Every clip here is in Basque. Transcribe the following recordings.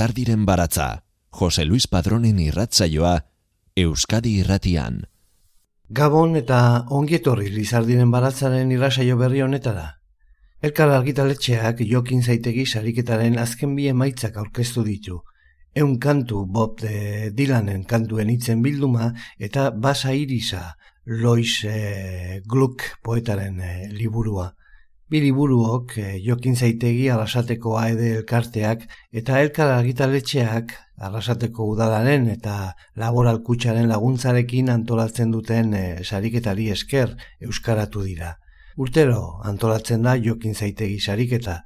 Lizardiren baratza, Jose Luis Padronen irratzaioa, Euskadi irratian. Gabon eta ongietorri Lizardiren baratzaren irratzaio berri honetara. Elkar argitaletxeak jokin zaitegi sariketaren azken bi emaitzak aurkeztu ditu. Eun kantu Bob de Dylanen kantuen itzen bilduma eta basa irisa Lois e, Gluck poetaren e, liburua. Bi liburuok e, jokin zaitegi arrasateko aede elkarteak eta elkar argitaletxeak arrasateko udalaren eta laboral kutsaren laguntzarekin antolatzen duten e, sariketari esker euskaratu dira. Urtero antolatzen da jokin zaitegi sariketa,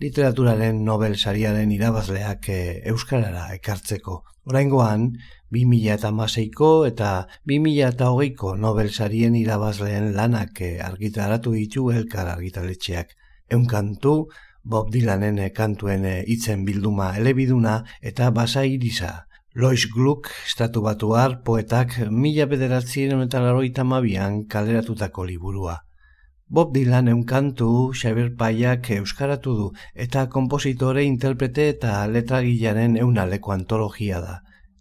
literaturaren Nobel sariaren irabazleak e, euskarara ekartzeko. Oraingoan, 2006ko eta 2008ko Nobel sarien irabazleen lanak eh, argitaratu ditu elkar argitaletxeak. Eun kantu, Bob Dylanen eh, kantuen eh, hitzen bilduma elebiduna eta basa irisa. Lois Gluck, estatu batuar, poetak mila bederatzien eta laroita mabian kaleratutako liburua. Bob Dylan eun kantu, Xaber Paiak euskaratu du eta kompositore, interprete eta letragilaren eunaleko antologia da.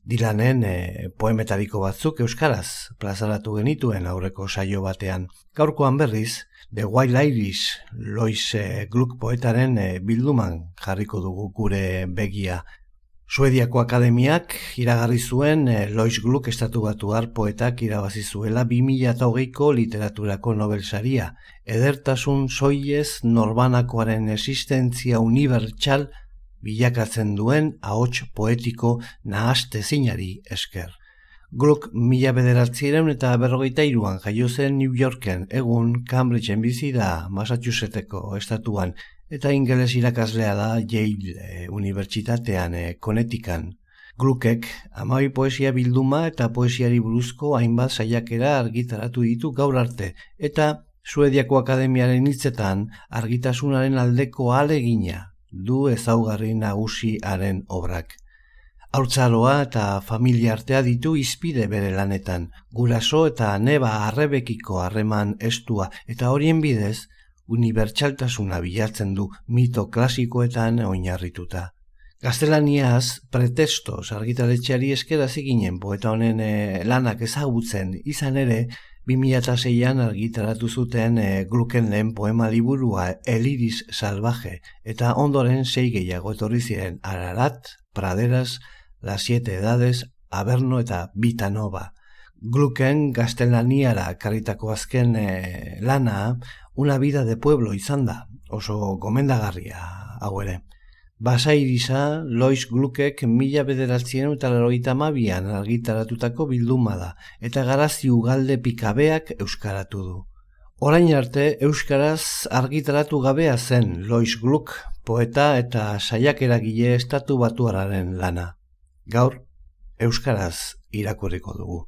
Dilanen e, poemetariko batzuk euskaraz plazaratu genituen aurreko saio batean. Gaurkoan berriz, The Wild Irish Lois e, Gluck poetaren e, bilduman jarriko dugu gure begia. Suediako Akademiak iragarri zuen e, Lois Gluck estatu batuar poetak irabazi zuela 2008ko literaturako Nobel saria. Edertasun soiez norbanakoaren existentzia unibertsal bilakatzen duen ahots poetiko nahaste zinari esker. Gluck mila bederatziren eta berrogeita iruan jaio zen New Yorken egun Cambridgeen bizi da Massachusettseko estatuan eta ingeles irakaslea da Yale e, Unibertsitatean e, Konetikan. Gluckek amai poesia bilduma eta poesiari buruzko hainbat saiakera argitaratu ditu gaur arte eta Suediako Akademiaren hitzetan argitasunaren aldeko alegina du ezaugarri nagusiaren obrak. Haurtzaroa eta familia artea ditu izpide bere lanetan, guraso eta neba arrebekiko harreman estua eta horien bidez, unibertsaltasuna bilatzen du mito klasikoetan oinarrituta. Gaztelaniaz, pretestos argitaletxeari eskera ziginen poeta honen eh, lanak ezagutzen izan ere, 2006an argitaratu zuten e, gluken lehen poema liburua Eliris Salvaje eta ondoren sei gehiago etorri ziren Ararat, Praderas, La Siete Edades, Aberno eta Vitanova. Gluken gaztelaniara karitako azken e, lana, una vida de pueblo izan da, oso gomendagarria hau ere. Basairisa, Lois Glukek mila bederatzien eta laroita mabian argitaratutako bilduma da, eta garazi ugalde pikabeak euskaratu du. Orain arte, euskaraz argitaratu gabea zen Lois Gluk, poeta eta saiak eragile estatu batuararen lana. Gaur, euskaraz irakurriko dugu.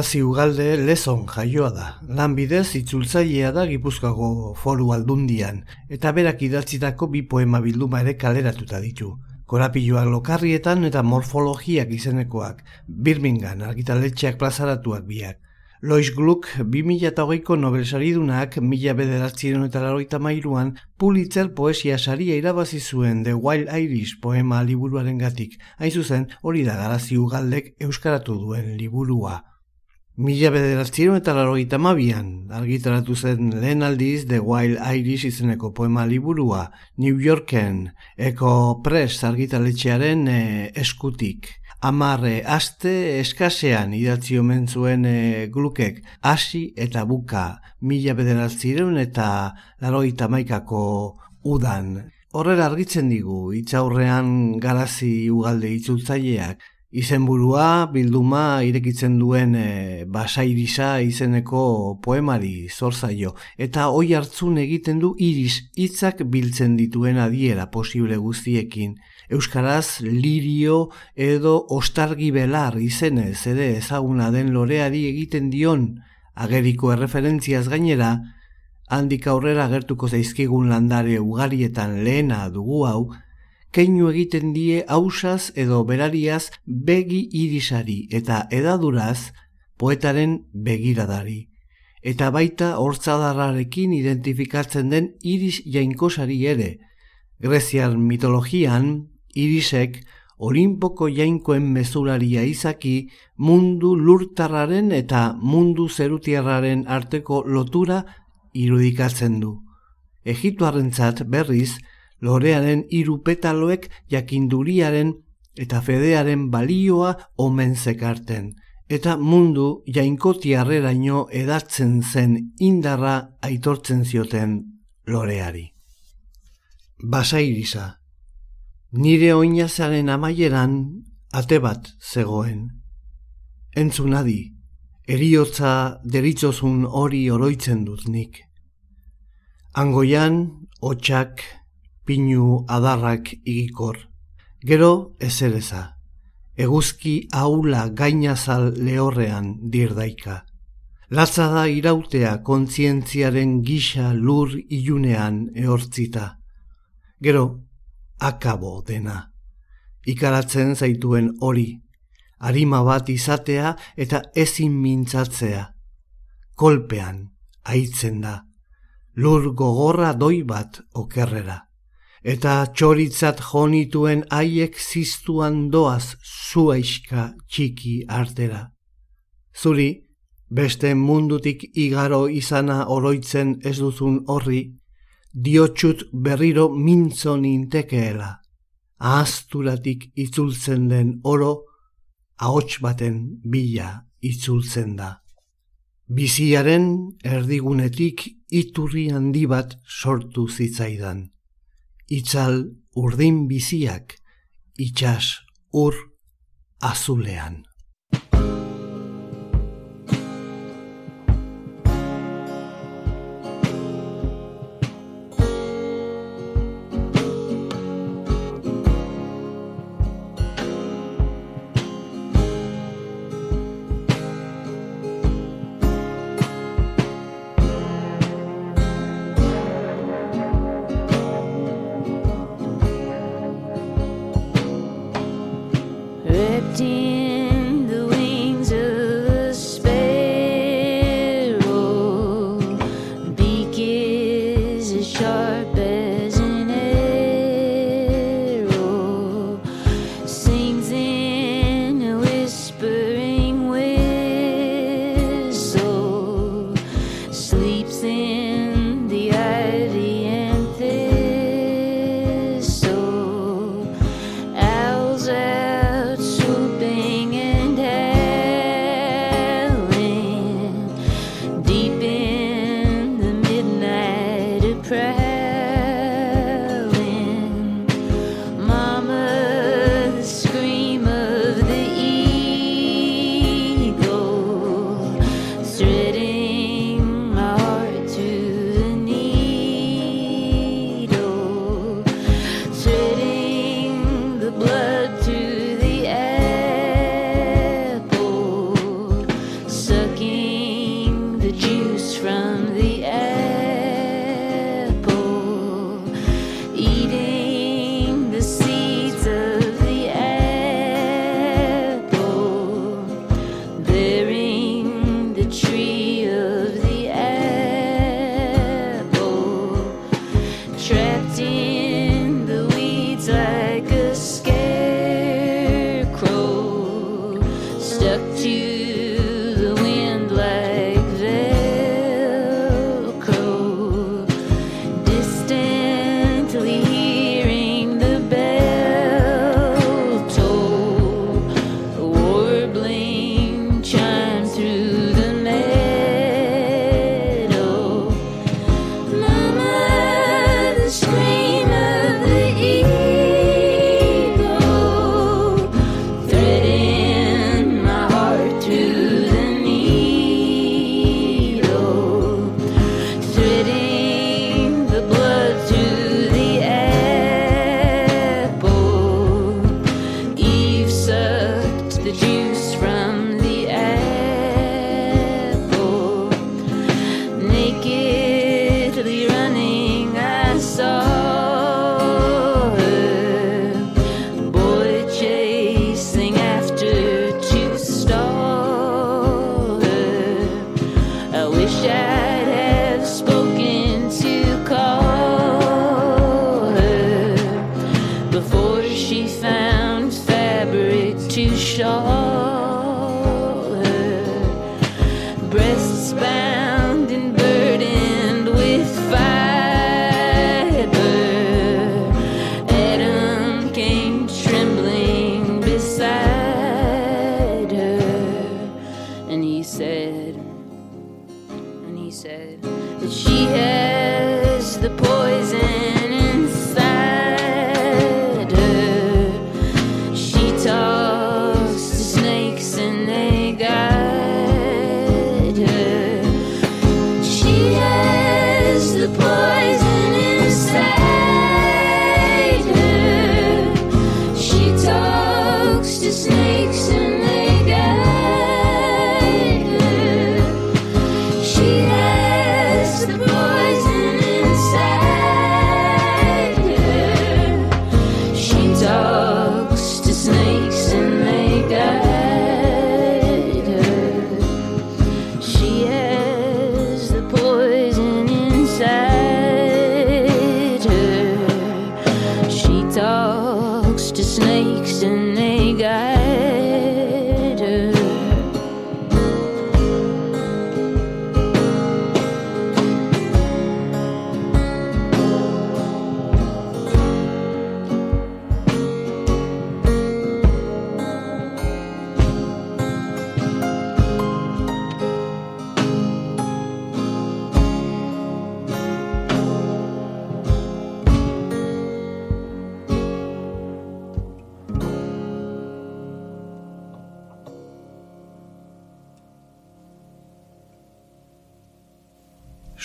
Garazi ugalde lezon jaioa da. Lanbidez itzultzailea da Gipuzkoago foru aldundian, eta berak idatzitako bi poema bilduma ere kaleratuta ditu. Korapilloak lokarrietan eta morfologiak izenekoak, Birmingham argitaletxeak plazaratuak biak. Lois Gluck 2008ko Nobel saridunak mila bederatzieron eta laroita mairuan Pulitzer poesia saria irabazi zuen The Wild Irish poema liburuaren gatik. Hain zuzen, hori da garazi ugaldek euskaratu duen liburua. Mila bederatzieron eta laroita mabian, argitaratu zen lehen aldiz The Wild Irish izeneko poema liburua, New Yorken, Eko Press argitaletxearen eh, eskutik amarre aste eskasean idatzi omen zuen e, glukek hasi eta buka mila bederatzireun eta laroita maikako udan. Horrela argitzen digu, itxaurrean garazi ugalde itzultzaileak, izenburua bilduma irekitzen duen e, basairisa izeneko poemari zorzaio, eta hoi hartzun egiten du iris hitzak biltzen dituen adiera posible guztiekin, Euskaraz lirio edo ostargi belar izenez ere ezaguna den loreari egiten dion ageriko erreferentziaz gainera, handik aurrera agertuko zaizkigun landare ugarietan lehena dugu hau, keinu egiten die hausaz edo berariaz begi irisari eta edaduraz poetaren begiradari. Eta baita hortzadarrarekin identifikatzen den iris jainkosari ere, Greziar mitologian irisek Olimpoko jainkoen mezularia izaki mundu lurtarraren eta mundu zerutiarraren arteko lotura irudikatzen du. Egituarrentzat berriz, lorearen hiru petaloek jakinduriaren eta fedearen balioa omen zekarten, eta mundu jainkotiarreraino edatzen zen indarra aitortzen zioten loreari. Basairisa Nire oinazaren amaieran ate bat zegoen. Entzunadi, eriotza deritzozun hori oroitzen dut nik. Angoian, hotxak, pinu adarrak igikor. Gero ezereza, eguzki haula gainazal lehorrean dirdaika. Latza da irautea kontzientziaren gisa lur ilunean ehortzita. Gero, akabo dena. Ikaratzen zaituen hori, arima bat izatea eta ezin mintzatzea. Kolpean, aitzen da, lur gogorra doi bat okerrera. Eta txoritzat jonituen haiek ziztuan doaz zuaiska txiki artera. Zuri, beste mundutik igaro izana oroitzen ez duzun horri, diotxut berriro mintzo nintekeela. Ahazturatik itzultzen den oro, ahots baten bila itzultzen da. Biziaren erdigunetik iturri handi bat sortu zitzaidan. Itzal urdin biziak, itxas ur azulean.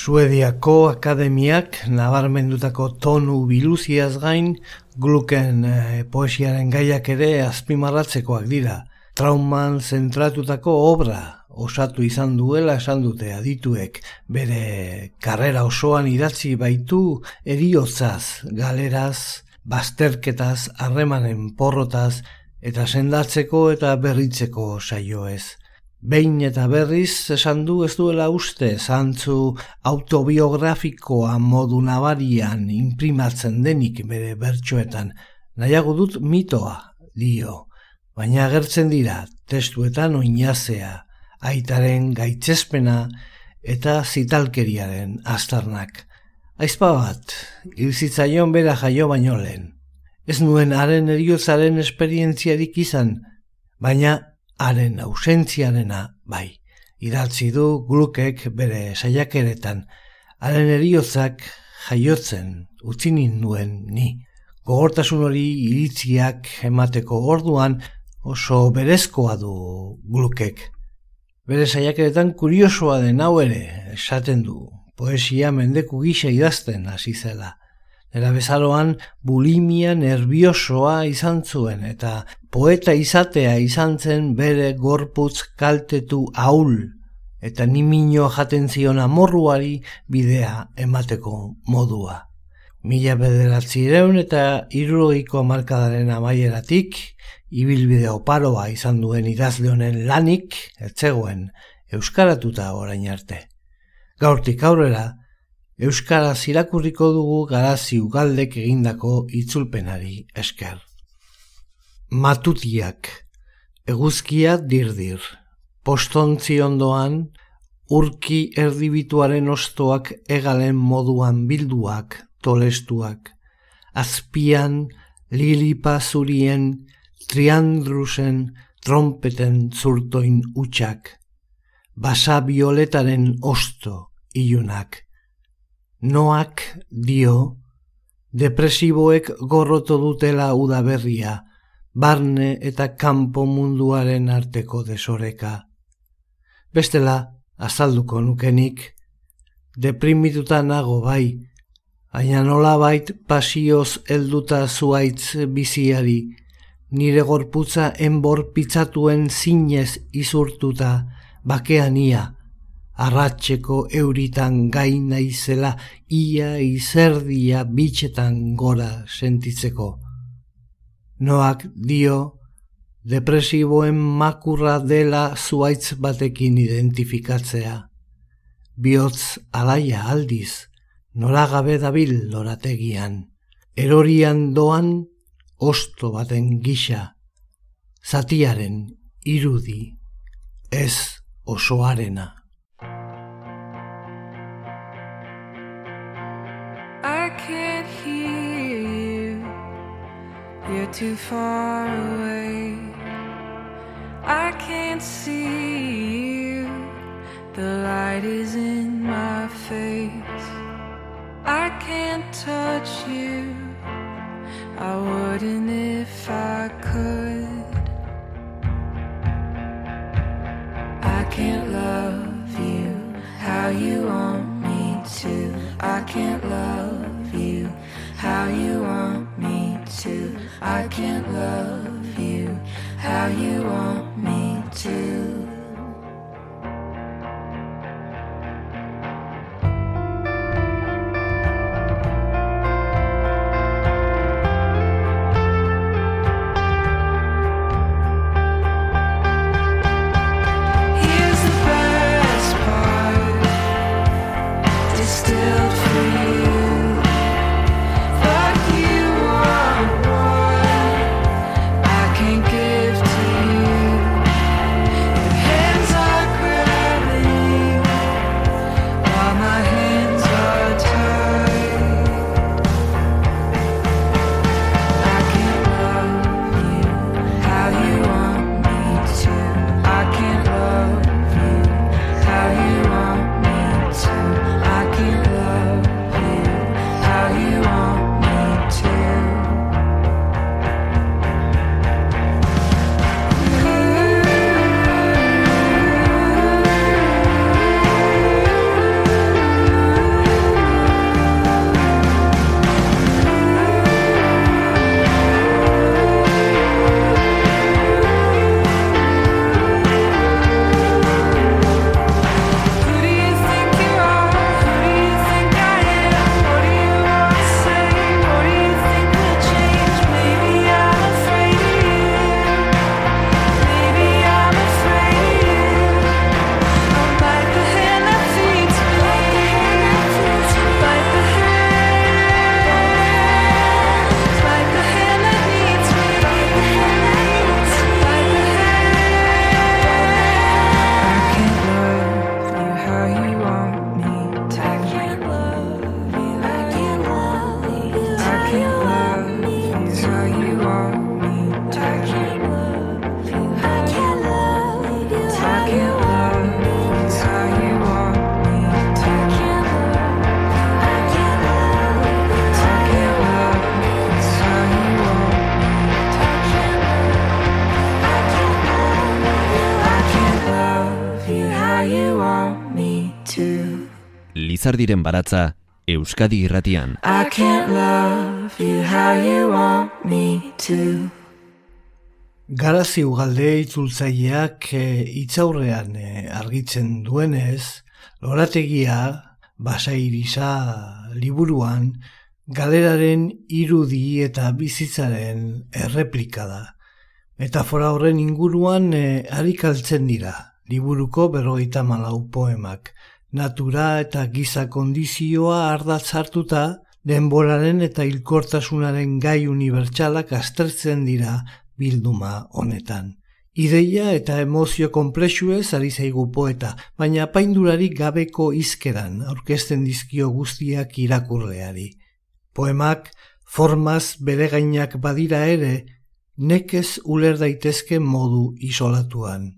Suediako akademiak nabarmendutako tonu biluziaz gain, gluken eh, poesiaren gaiak ere azpimarratzekoak dira. Trauman zentratutako obra osatu izan duela esan dute adituek, bere karrera osoan idatzi baitu eriotzaz, galeraz, bazterketaz, harremanen porrotaz, eta sendatzeko eta berritzeko saio ez. Behin eta berriz esan du ez duela uste zantzu autobiografikoa modu nabarian imprimatzen denik bere bertsoetan. Nahiago dut mitoa, dio, baina agertzen dira testuetan oinazea, aitaren gaitzespena eta zitalkeriaren astarnak. Aizpa bat, hilzitzaion bera jaio baino lehen. Ez nuen haren eriozaren esperientziarik izan, baina haren ausentziarena bai. Idatzi du glukek bere saiakeretan, haren eriozak jaiotzen utzi nuen ni. Gogortasun hori iritziak emateko orduan oso berezkoa du glukek. Bere saiakeretan kuriosoa den hau ere esaten du, poesia mendeku gisa idazten hasi zela. Era bezaroan bulimia nerviosoa izan zuen eta poeta izatea izan zen bere gorputz kaltetu ahul eta nimino jaten zion amorruari bidea emateko modua. Mila bederatzireun eta irrogeiko markadaren amaieratik, ibilbide oparoa izan duen idazle honen lanik, etzegoen, euskaratuta orain arte. Gaurtik aurrera, Euskara irakurriko dugu garazi ugaldek egindako itzulpenari esker. Matutiak, eguzkia dirdir, postontzi ondoan, urki erdibituaren ostoak egalen moduan bilduak, tolestuak, azpian, lilipa zurien, triandrusen, trompeten zurtoin utxak, basa violetaren osto ilunak, Noak dio, depresiboek gorroto dutela udaberria, barne eta kanpo munduaren arteko desoreka. Bestela, azalduko nukenik, deprimituta nago bai, aina nola bait pasioz helduta zuaitz biziari, nire gorputza enbor pitzatuen zinez izurtuta, bakean ia, arratxeko euritan gain naizela ia izerdia bitxetan gora sentitzeko. Noak dio, depresiboen makurra dela zuaitz batekin identifikatzea. Biotz alaia aldiz, noragabe dabil lorategian. Erorian doan, osto baten gisa. Zatiaren irudi, ez osoarena. You're too far away. I can't see you. The light is in my face. I can't touch you. I wouldn't if I could. I can't love you how you want me to. I can't love I can't love you how you want me to. Lizardiren baratza Euskadi irratian. I can't love you how you want me to. Garazi ugalde itzultzaileak e, itzaurrean e, argitzen duenez, lorategia, basairisa liburuan, galeraren irudi eta bizitzaren erreplika da. Metafora horren inguruan e, arikaltzen dira, liburuko berrogeita malau poemak. Natura eta giza kondizioa ardatz hartuta, denboraren eta hilkortasunaren gai unibertsalak aztertzen dira bilduma honetan. Ideia eta emozio konplexuez ari zaigu poeta, baina paindurari gabeko izkeran aurkezten dizkio guztiak irakurleari. Poemak formaz bere gainak badira ere, nekez uler daitezke modu isolatuan.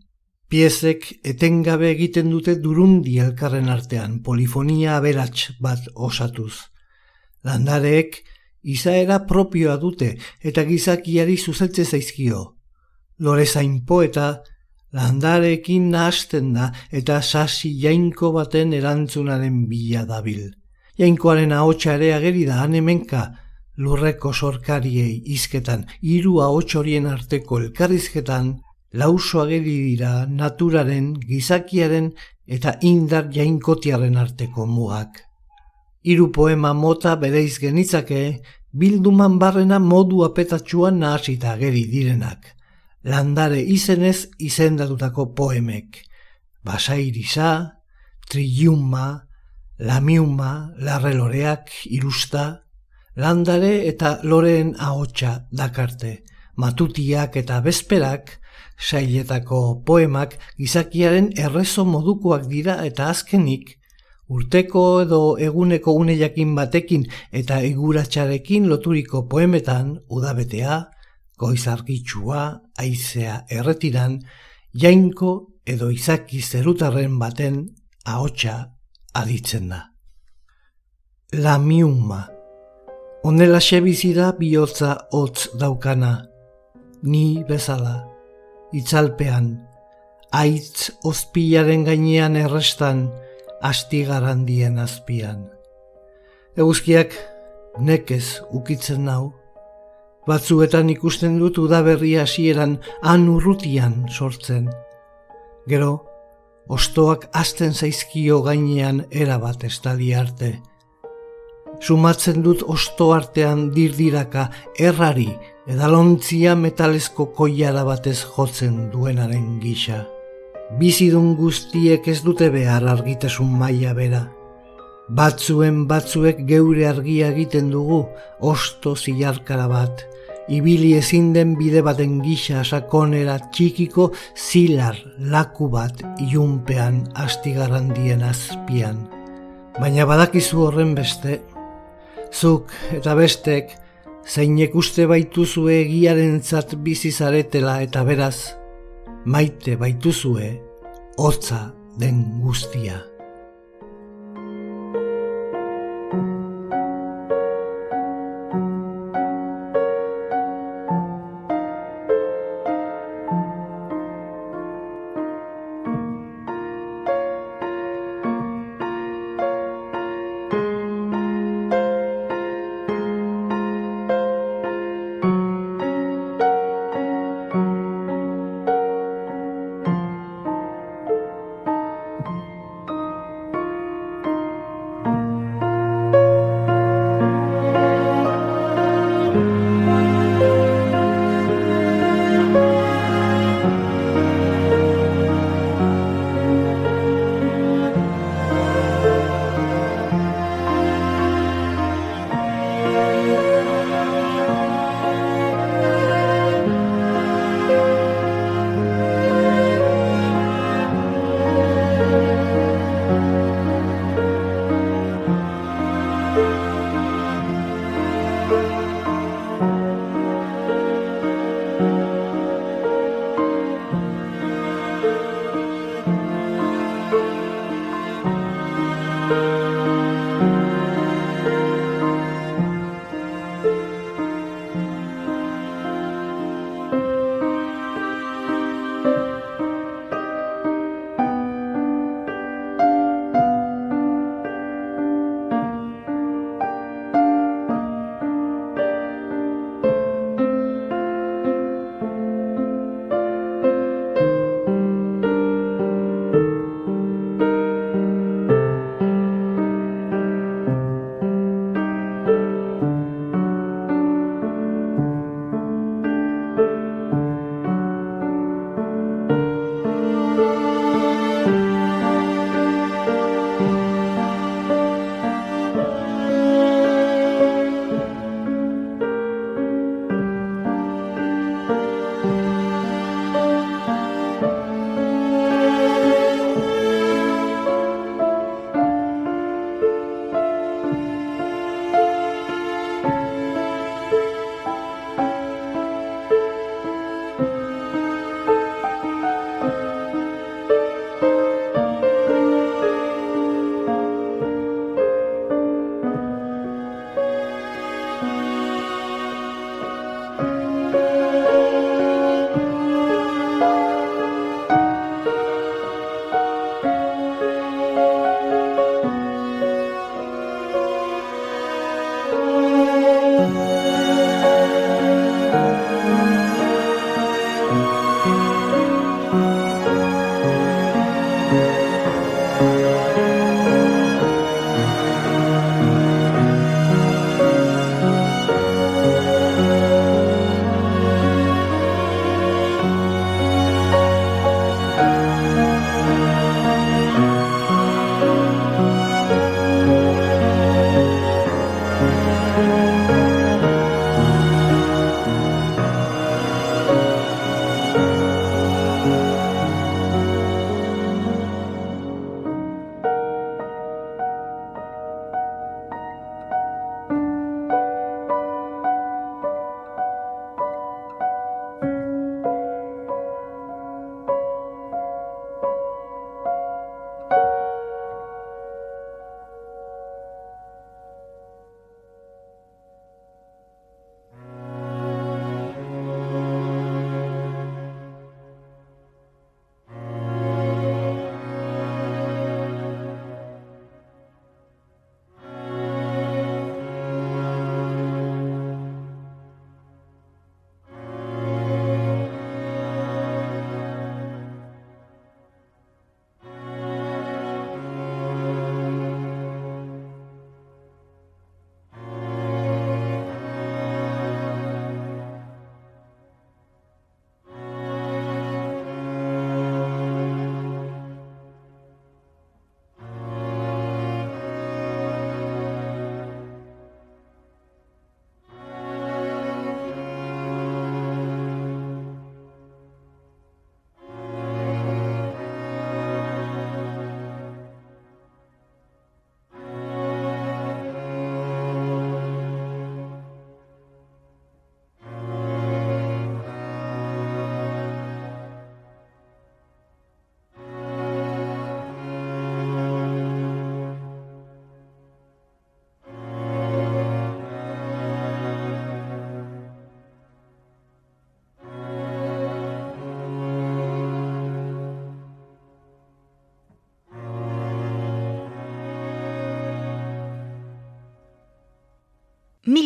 Piezek etengabe egiten dute durundi elkarren artean, polifonia aberats bat osatuz. Landareek izaera propioa dute eta gizakiari zuzetze zaizkio. Lorezain poeta landareekin nahasten da eta sasi jainko baten erantzunaren bila dabil. Jainkoaren ahotsa ere ageri da hanemenka lurreko sorkariei izketan, hiru ahots horien arteko elkarrizketan, lauso ageri dira naturaren, gizakiaren eta indar jainkotiaren arteko mugak. Hiru poema mota bereiz genitzake, bilduman barrena modu apetatxuan nahasita ageri direnak. Landare izenez izendatutako poemek. Basairisa, Triuma, Lamiuma, Larreloreak, Irusta, landare eta loreen ahotsa dakarte. Matutiak eta bezperak, sailetako poemak gizakiaren errezo modukoak dira eta azkenik, urteko edo eguneko unejakin batekin eta iguratxarekin loturiko poemetan udabetea, goizargitxua, aizea erretiran, jainko edo izaki zerutarren baten ahotsa aditzen da. La miuma. Onela da bihotza hotz daukana, ni bezala, itzalpean, aitz ospilaren gainean errestan, asti garandien azpian. Eguzkiak nekez ukitzen nau, batzuetan ikusten dut udaberri hasieran han urrutian sortzen. Gero, ostoak azten zaizkio gainean erabat estali arte. Sumatzen dut osto artean dirdiraka errari edalontzia metalezko koiara batez jotzen duenaren gisa. Bizidun guztiek ez dute behar argitasun maila bera. Batzuen batzuek geure argia egiten dugu, osto zilarkara bat, ibili ezin den bide baten gisa sakonera txikiko zilar laku bat iunpean astigarandien azpian. Baina badakizu horren beste, zuk eta bestek, zeinek uste baituzue egiaren zat bizizaretela eta beraz, maite baituzue hotza den guztia.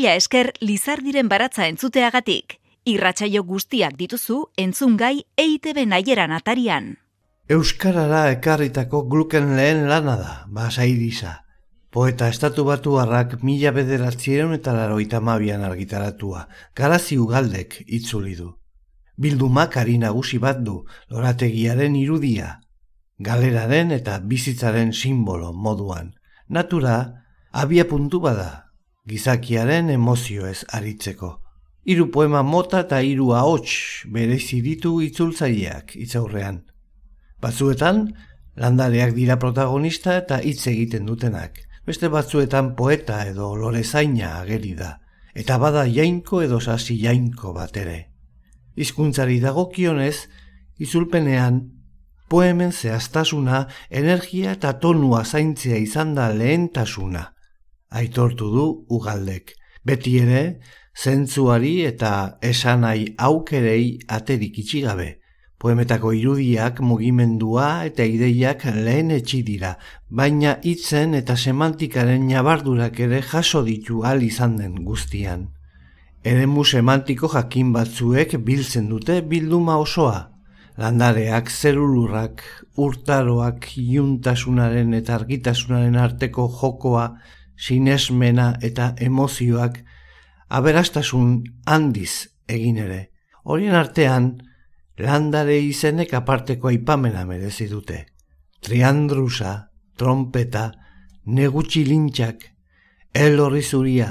Mila esker Lizardiren baratza entzuteagatik. Irratsaio guztiak dituzu entzungai EITB naieran atarian. Euskarara ekarritako gluken lehen lana da, basairiza. Poeta estatu batu harrak mila bederatzieron eta laroita mabian argitaratua, garazi ugaldek itzuli du. Bildumak ari nagusi bat du, lorategiaren irudia, galeraren eta bizitzaren simbolo moduan. Natura, abia puntu bada, gizakiaren emozioez aritzeko. Hiru poema mota eta hiru ahots berezi ditu itzultzaileak itzaurrean. Batzuetan, landareak dira protagonista eta hitz egiten dutenak. Beste batzuetan poeta edo lorezaina ageri da, eta bada jainko edo sasi jainko bat ere. Hizkuntzari dagokionez, izulpenean, poemen zehaztasuna, energia eta tonua zaintzea izan da lehentasuna – aitortu du ugaldek. Beti ere, zentzuari eta esanai aukerei aterik itxigabe. Poemetako irudiak mugimendua eta ideiak lehen etxi dira, baina hitzen eta semantikaren nabardurak ere jaso ditu al izan den guztian. Eremu semantiko jakin batzuek biltzen dute bilduma osoa. Landareak, zerulurrak, urtaroak, iuntasunaren eta argitasunaren arteko jokoa, sinesmena eta emozioak aberastasun handiz egin ere. Horien artean, landare izenek aparteko aipamena merezi dute. Triandrusa, trompeta, negutxi lintxak, el horri zuria,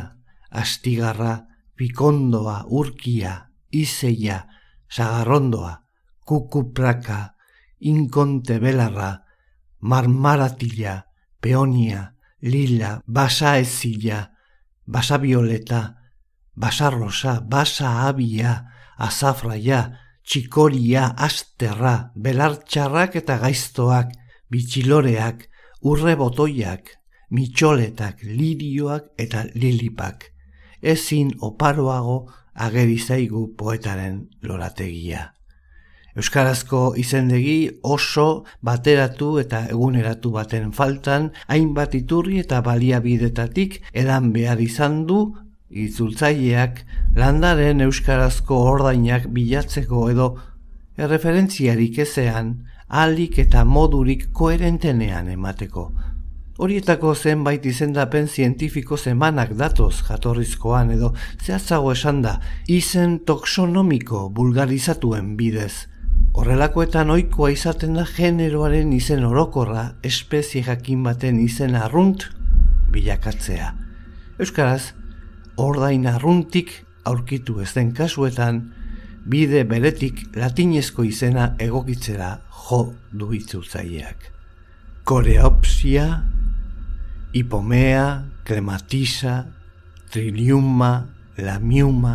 astigarra, pikondoa, urkia, izeia, sagarrondoa, kukupraka, inkonte belarra, marmaratila, peonia, lila, basa ezila, basa violeta, basa rosa, basa abia, azafraia, txikoria, asterra, belartxarrak eta gaiztoak, bitxiloreak, urre botoiak, mitxoletak, lirioak eta lilipak. Ezin oparoago agerizaigu poetaren lorategia. Euskarazko izendegi oso bateratu eta eguneratu baten faltan, hainbat iturri eta baliabidetatik edan behar izan du itzultzaileak landaren euskarazko ordainak bilatzeko edo erreferentziarik ezean alik eta modurik koerentenean emateko. Horietako zenbait izendapen zientifiko zemanak datoz jatorrizkoan edo zehatzago esan da izen toxonomiko bulgarizatuen bidez. Horrelakoetan ohikoa izaten da generoaren izen orokorra espezie jakin baten izen arrunt bilakatzea. Euskaraz, ordain arruntik aurkitu ez den kasuetan, bide beretik latinezko izena egokitzera jo du itzultzaileak. Koreopsia, hipomea, krematisa, triliuma, lamiuma,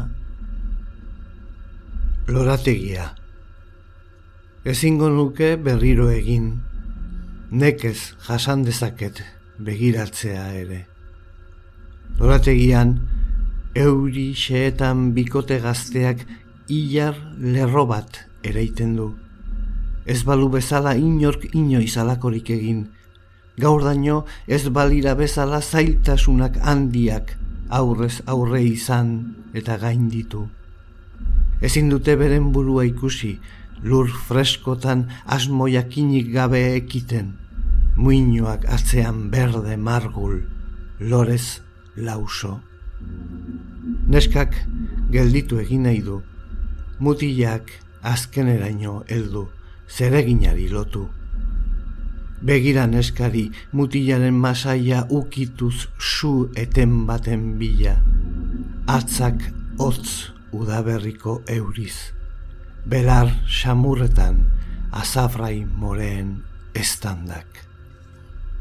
lorategia. Ezingo nuke berriro egin, nekez jasan dezaket begiratzea ere. Lorategian, euri xeetan bikote gazteak ilar lerro bat ereiten du. Ez balu bezala inork inoiz alakorik egin. Gaur daño ez balira bezala zailtasunak handiak aurrez aurre izan eta gain ditu. Ezin dute beren burua ikusi, lur freskotan asmo jakinik gabe ekiten, muinoak atzean berde margul, lorez lauso. Neskak gelditu egin nahi du, mutilak azkeneraino heldu, zereginari lotu. Begira neskari mutilaren masaia ukituz su eten baten bila, atzak hotz udaberriko euriz belar samurretan azafrai moreen estandak.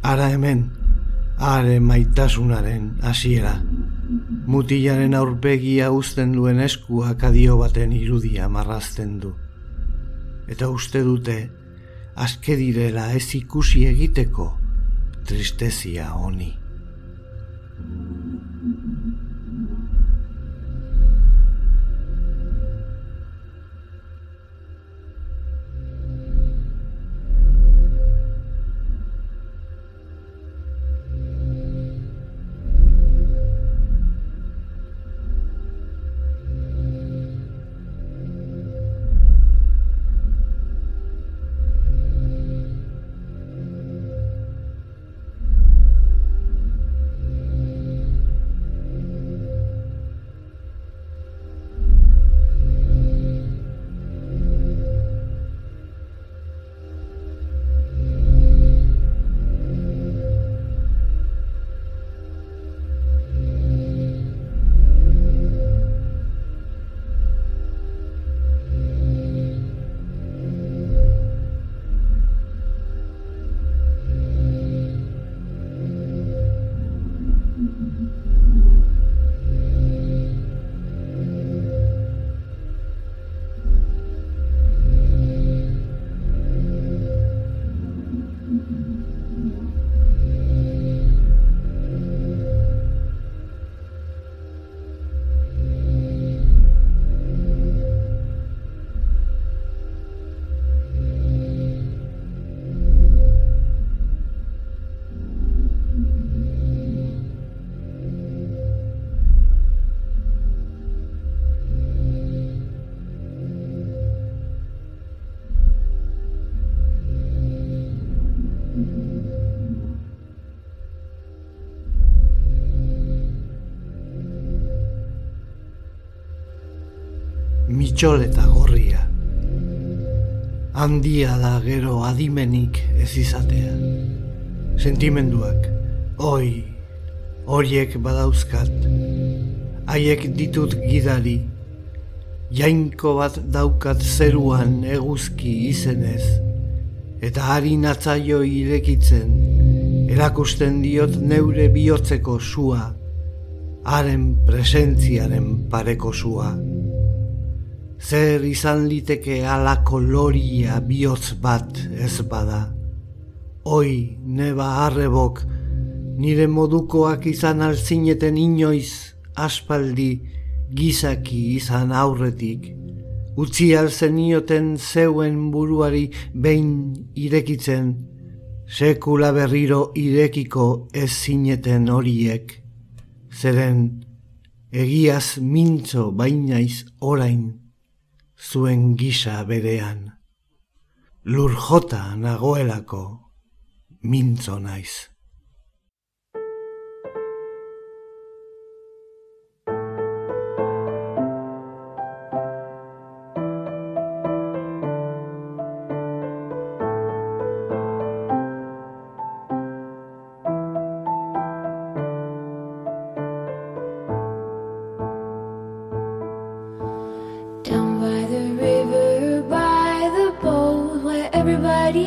Ara hemen, are maitasunaren hasiera, mutilaren aurpegia uzten duen eskua kadio baten irudia marrazten du. Eta uste dute, aske direla ez ikusi egiteko tristezia honi. Mitxoleta gorria. Handia da gero adimenik ez izatea. Sentimenduak, oi, horiek badauzkat, haiek ditut gidari, jainko bat daukat zeruan eguzki izenez, eta hari natzaio irekitzen, erakusten diot neure bihotzeko sua, haren presentziaren pareko sua. Zer izan liteke alako loria bihotz bat ez bada. Oi, neba arrebok, nire modukoak izan alzineten inoiz, aspaldi, gizaki izan aurretik, Utzi alzenioten zeuen buruari behin irekitzen, sekula berriro irekiko ez zineten horiek, zeren egiaz mintzo bainaiz orain, zuen gisa berean. Lurjota nagoelako mintzo naiz.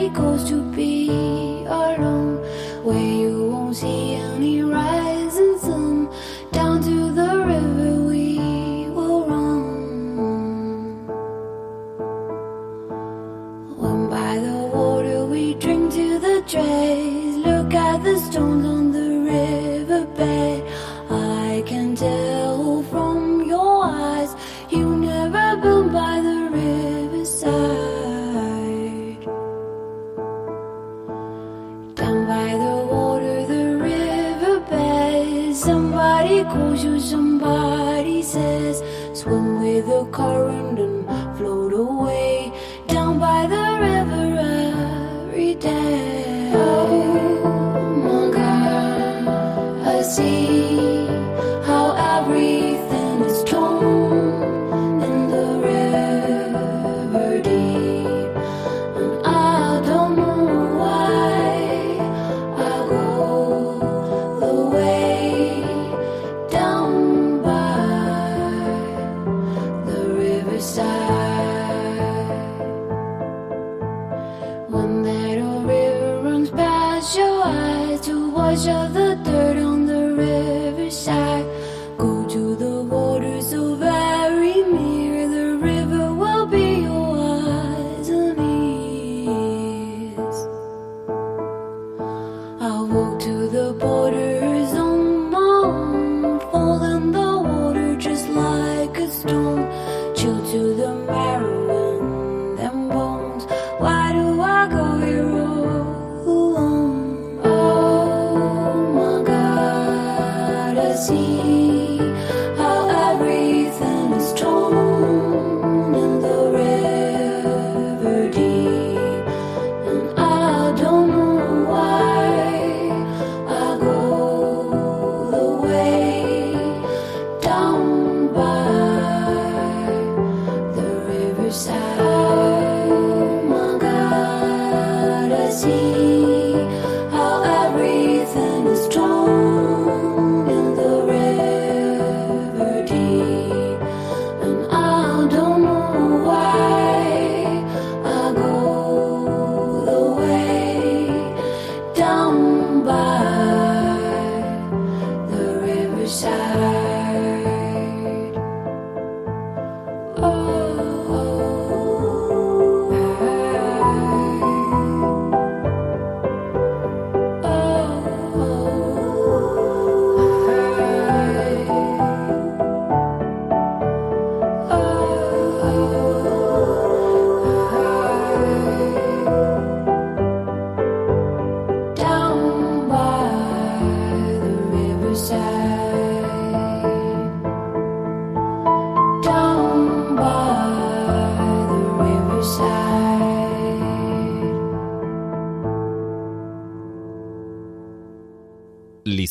goes to be.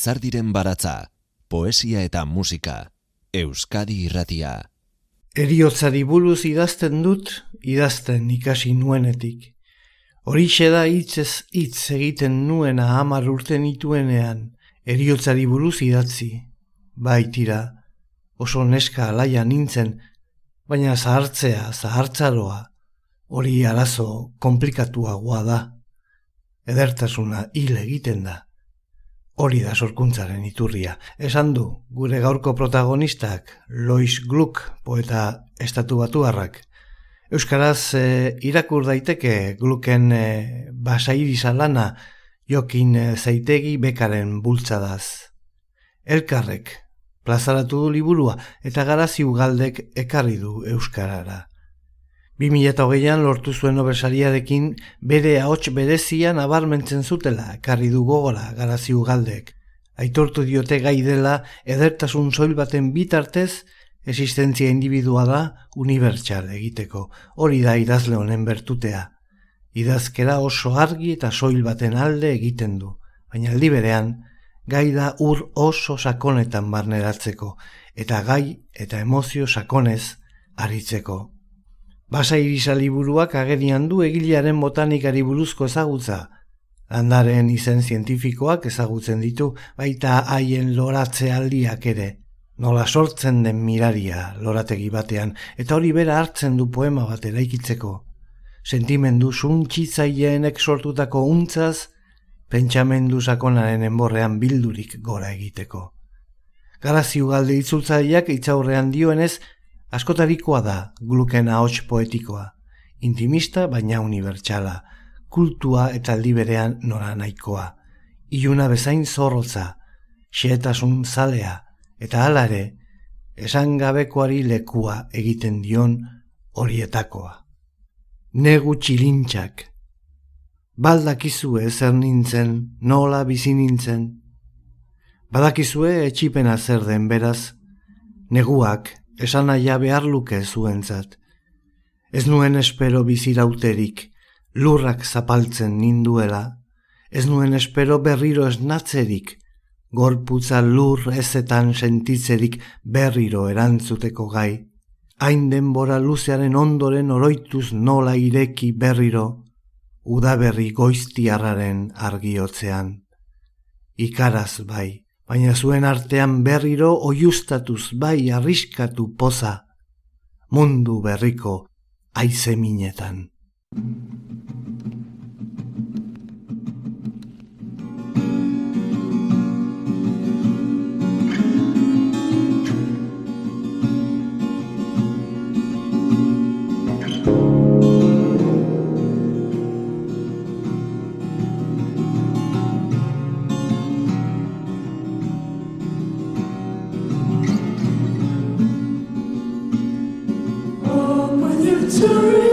Lizardiren baratza, poesia eta musika, Euskadi irratia. Eriotzari buruz idazten dut, idazten ikasi nuenetik. Horixe da hitzez hitz egiten nuena hamar urten ituenean, eriotzari buruz idatzi. Baitira, oso neska alaia nintzen, baina zahartzea, zahartzaroa, hori arazo komplikatuagoa da. Edertasuna hil egiten da. Hori da sorkuntzaren iturria. Esan du, gure gaurko protagonistak, Lois Gluck, poeta estatu batuarrak. Euskaraz e, irakur daiteke Glucken e, basairi salana jokin e, zaitegi bekaren bultzadaz. Elkarrek, plazaratu du liburua eta garazi ugaldek ekarri du Euskarara. 2008an lortu zuen obersariarekin bere ahots berezia nabarmentzen zutela, karri du gogora garaziu galdek. Aitortu diote gai dela edertasun soil baten bitartez, existentzia individua da unibertsal egiteko, hori da idazle honen bertutea. Idazkera oso argi eta soil baten alde egiten du, baina aldi berean, gai da ur oso sakonetan barneratzeko, eta gai eta emozio sakonez aritzeko. Basa irisa liburuak agerian du egilearen botanikari buruzko ezagutza. Landaren izen zientifikoak ezagutzen ditu, baita haien loratze aldiak ere. Nola sortzen den miraria lorategi batean, eta hori bera hartzen du poema bat eraikitzeko. Sentimendu suntxitzaieenek sortutako untzaz, pentsamendu sakonaren enborrean bildurik gora egiteko. Garazi ugalde itzultzaileak itzaurrean dioenez Askotarikoa da gluken ahots poetikoa, intimista baina unibertsala, kultua eta liberean nora nahikoa, iluna bezain zorrotza, xeetasun zalea, eta alare, esan gabekoari lekua egiten dion horietakoa. Negu txilintxak, baldakizue zer nintzen, nola bizi nintzen, badakizue etxipena zer den beraz, neguak esan aia behar luke zuentzat. Ez nuen espero bizirauterik, lurrak zapaltzen ninduela, ez nuen espero berriro esnatzerik, gorputza lur ezetan sentitzerik berriro erantzuteko gai, hain denbora luzearen ondoren oroituz nola ireki berriro, udaberri goiztiarraren argiotzean. Ikaraz bai baina zuen artean berriro oiustatuz bai arriskatu poza, mundu berriko aize minetan. History.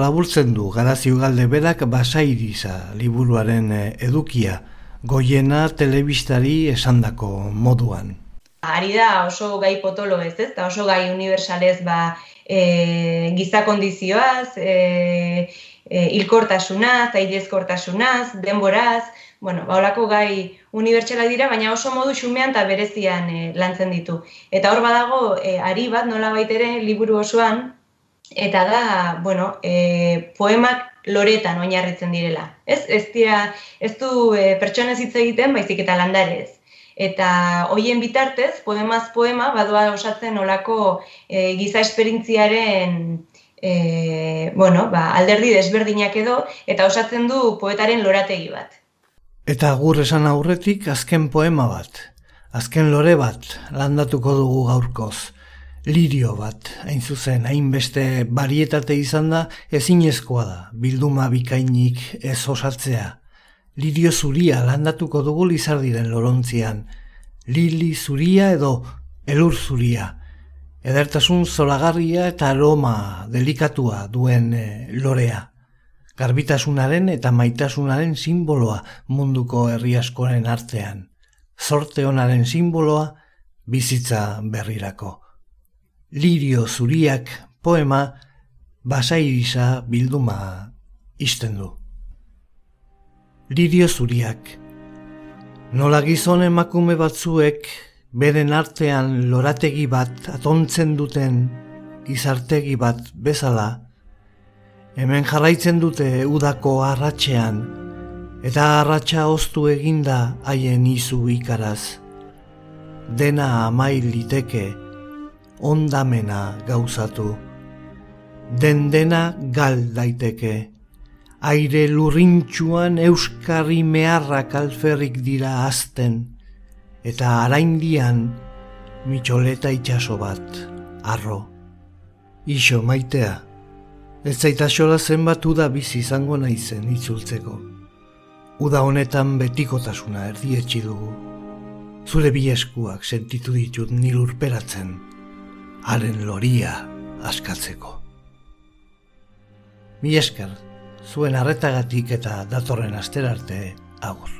Laburtzen du Garazio Galde berak basairiza liburuaren eh, edukia, goiena telebistari esandako moduan. Ari da oso gai potolo ez, ez? Da oso gai universalez ba, e, giza kondizioaz, e, e, ilkortasunaz, aidezkortasunaz, denboraz, bueno, ba, olako gai unibertsala dira, baina oso modu xumean eta berezian e, lantzen ditu. Eta hor badago, e, ari bat, nola baitere, liburu osoan, eta da, bueno, e, poemak loretan oinarritzen direla. Ez, ez, dira, ez du e, pertsonez hitz egiten, baizik eta landarez eta hoien bitartez, poemaz poema, badoa osatzen olako e, giza esperintziaren e, bueno, ba, alderdi desberdinak edo, eta osatzen du poetaren lorategi bat. Eta gur esan aurretik azken poema bat, azken lore bat landatuko dugu gaurkoz, lirio bat, hain zuzen, hainbeste barietate izan da, ezinezkoa da, bilduma bikainik ez osatzea, lirio zuria landatuko dugu lizardiren lorontzian, lili zuria edo elur zuria, edertasun zolagarria eta aroma delikatua duen e, lorea, garbitasunaren eta maitasunaren simboloa munduko herri askoren artean, zorte honaren simboloa bizitza berrirako. Lirio zuriak poema basairisa bilduma izten du. Lirio zuriak. Nola gizon emakume batzuek beren artean lorategi bat atontzen duten gizartegi bat bezala, hemen jarraitzen dute udako arratxean, eta arratxa oztu eginda haien izu ikaraz. Dena amail liteke, ondamena gauzatu. Den dena gal daiteke aire lurrintxuan euskarri meharrak alferrik dira azten, eta araindian mitxoleta itxaso bat, arro. Iso maitea, ez zaita xola zenbat uda bizi izango naizen itzultzeko. Uda honetan betikotasuna erdietxi dugu. Zure bi eskuak sentitu ditut nilurperatzen, haren loria askatzeko. Mi esker, zuen arretagatik eta datorren asterarte agur.